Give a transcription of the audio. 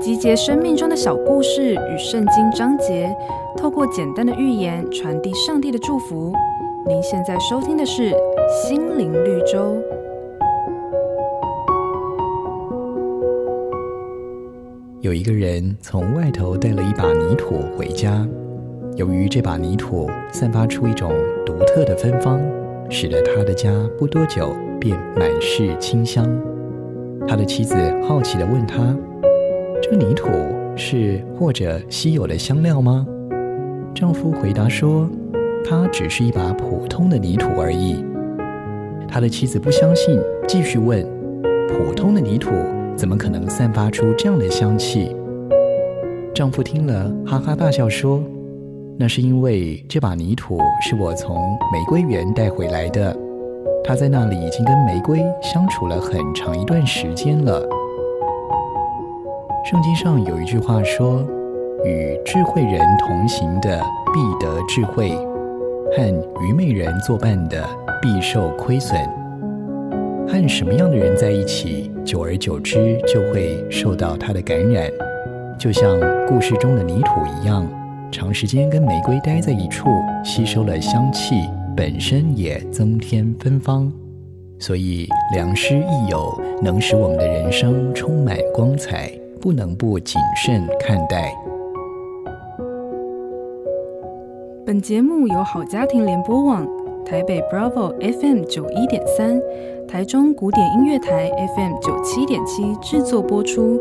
集结生命中的小故事与圣经章节，透过简单的寓言传递上帝的祝福。您现在收听的是《心灵绿洲》。有一个人从外头带了一把泥土回家，由于这把泥土散发出一种独特的芬芳，使得他的家不多久便满是清香。他的妻子好奇地问他：“这泥土是或者稀有的香料吗？”丈夫回答说：“它只是一把普通的泥土而已。”他的妻子不相信，继续问：“普通的泥土？”怎么可能散发出这样的香气？丈夫听了，哈哈大笑说：“那是因为这把泥土是我从玫瑰园带回来的，他在那里已经跟玫瑰相处了很长一段时间了。”圣经上有一句话说：“与智慧人同行的必得智慧，和愚昧人作伴的必受亏损。”和什么样的人在一起，久而久之就会受到他的感染，就像故事中的泥土一样，长时间跟玫瑰待在一处，吸收了香气，本身也增添芬芳。所以良师益友能使我们的人生充满光彩，不能不谨慎看待。本节目由好家庭联播网、台北 Bravo FM 九一点三。台中古典音乐台 FM 九七点七制作播出。